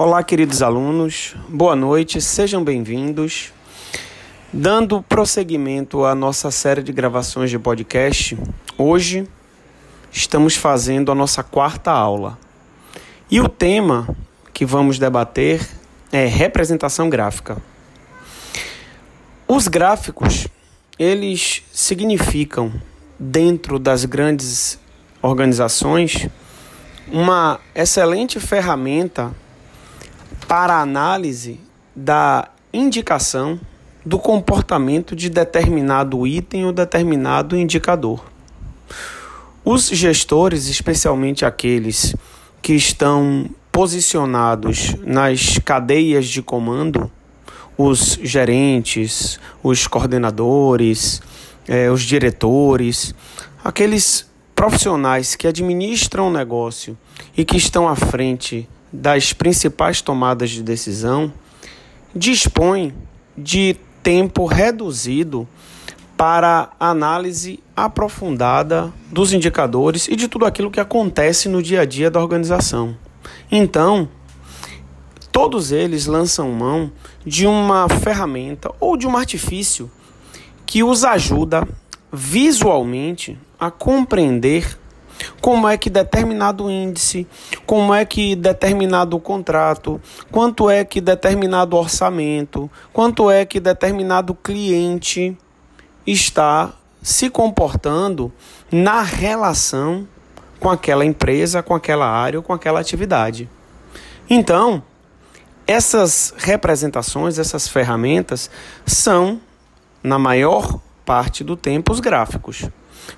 Olá, queridos alunos, boa noite, sejam bem-vindos. Dando prosseguimento à nossa série de gravações de podcast, hoje estamos fazendo a nossa quarta aula. E o tema que vamos debater é representação gráfica. Os gráficos, eles significam, dentro das grandes organizações, uma excelente ferramenta para análise da indicação do comportamento de determinado item ou determinado indicador. Os gestores, especialmente aqueles que estão posicionados nas cadeias de comando, os gerentes, os coordenadores, eh, os diretores, aqueles profissionais que administram o negócio e que estão à frente das principais tomadas de decisão dispõe de tempo reduzido para análise aprofundada dos indicadores e de tudo aquilo que acontece no dia a dia da organização. Então, todos eles lançam mão de uma ferramenta ou de um artifício que os ajuda visualmente a compreender como é que determinado índice, como é que determinado contrato, quanto é que determinado orçamento, quanto é que determinado cliente está se comportando na relação com aquela empresa, com aquela área ou com aquela atividade. Então, essas representações, essas ferramentas são, na maior parte do tempo, os gráficos.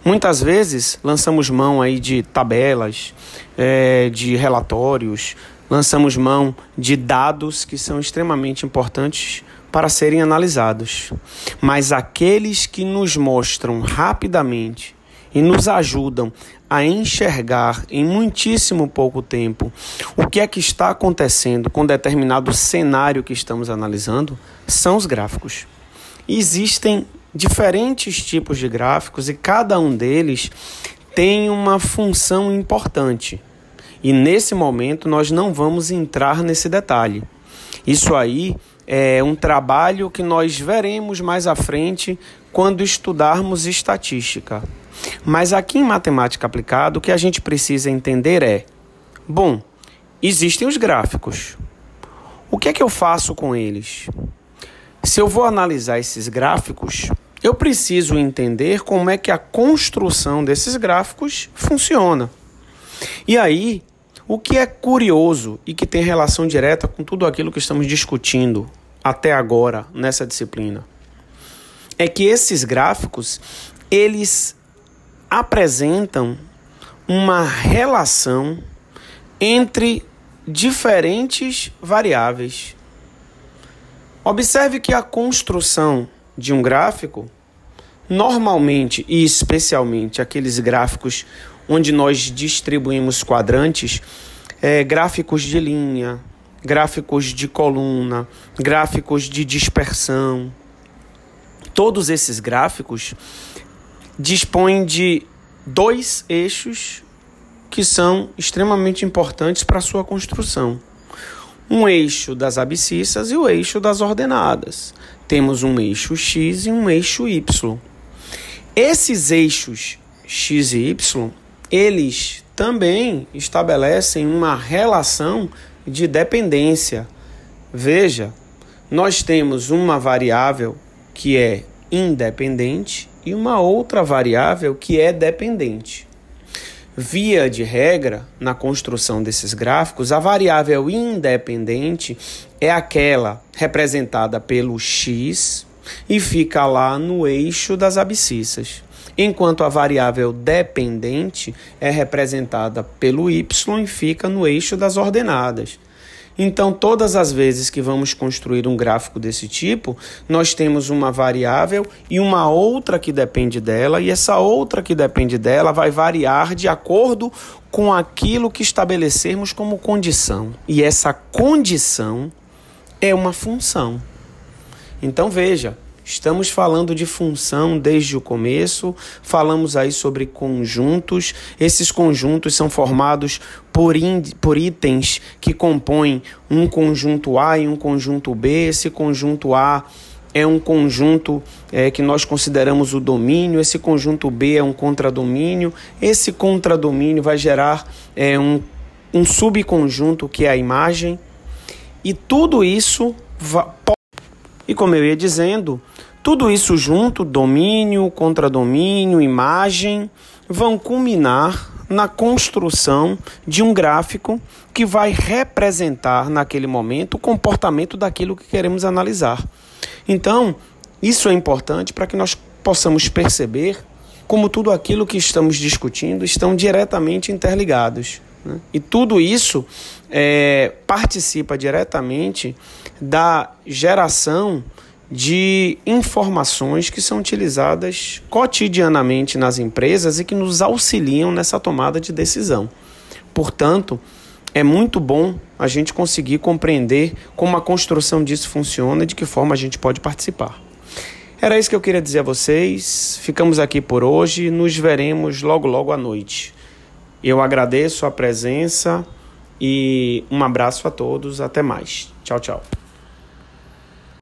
Muitas vezes lançamos mão aí de tabelas, é, de relatórios, lançamos mão de dados que são extremamente importantes para serem analisados. Mas aqueles que nos mostram rapidamente e nos ajudam a enxergar em muitíssimo pouco tempo o que é que está acontecendo com determinado cenário que estamos analisando são os gráficos. Existem diferentes tipos de gráficos e cada um deles tem uma função importante. E nesse momento nós não vamos entrar nesse detalhe. Isso aí é um trabalho que nós veremos mais à frente quando estudarmos estatística. Mas aqui em matemática aplicada, o que a gente precisa entender é: bom, existem os gráficos. O que é que eu faço com eles? Se eu vou analisar esses gráficos, eu preciso entender como é que a construção desses gráficos funciona. E aí, o que é curioso e que tem relação direta com tudo aquilo que estamos discutindo até agora nessa disciplina é que esses gráficos eles apresentam uma relação entre diferentes variáveis. Observe que a construção de um gráfico, normalmente e especialmente aqueles gráficos onde nós distribuímos quadrantes, é, gráficos de linha, gráficos de coluna, gráficos de dispersão. Todos esses gráficos dispõem de dois eixos que são extremamente importantes para a sua construção. Um eixo das abscissas e o eixo das ordenadas temos um eixo x e um eixo y. Esses eixos x e y, eles também estabelecem uma relação de dependência. Veja, nós temos uma variável que é independente e uma outra variável que é dependente. Via de regra, na construção desses gráficos, a variável independente é aquela representada pelo x e fica lá no eixo das abscissas, enquanto a variável dependente é representada pelo y e fica no eixo das ordenadas. Então, todas as vezes que vamos construir um gráfico desse tipo, nós temos uma variável e uma outra que depende dela, e essa outra que depende dela vai variar de acordo com aquilo que estabelecermos como condição. E essa condição é uma função. Então, veja, Estamos falando de função desde o começo, falamos aí sobre conjuntos. Esses conjuntos são formados por, por itens que compõem um conjunto A e um conjunto B. Esse conjunto A é um conjunto é, que nós consideramos o domínio, esse conjunto B é um contradomínio, esse contradomínio vai gerar é, um, um subconjunto que é a imagem, e tudo isso. E como eu ia dizendo, tudo isso junto, domínio, contradomínio, imagem, vão culminar na construção de um gráfico que vai representar naquele momento o comportamento daquilo que queremos analisar. Então, isso é importante para que nós possamos perceber como tudo aquilo que estamos discutindo estão diretamente interligados. Né? E tudo isso é, participa diretamente da geração de informações que são utilizadas cotidianamente nas empresas e que nos auxiliam nessa tomada de decisão. Portanto, é muito bom a gente conseguir compreender como a construção disso funciona e de que forma a gente pode participar. Era isso que eu queria dizer a vocês. Ficamos aqui por hoje. Nos veremos logo, logo à noite. Eu agradeço a presença e um abraço a todos. Até mais. Tchau, tchau.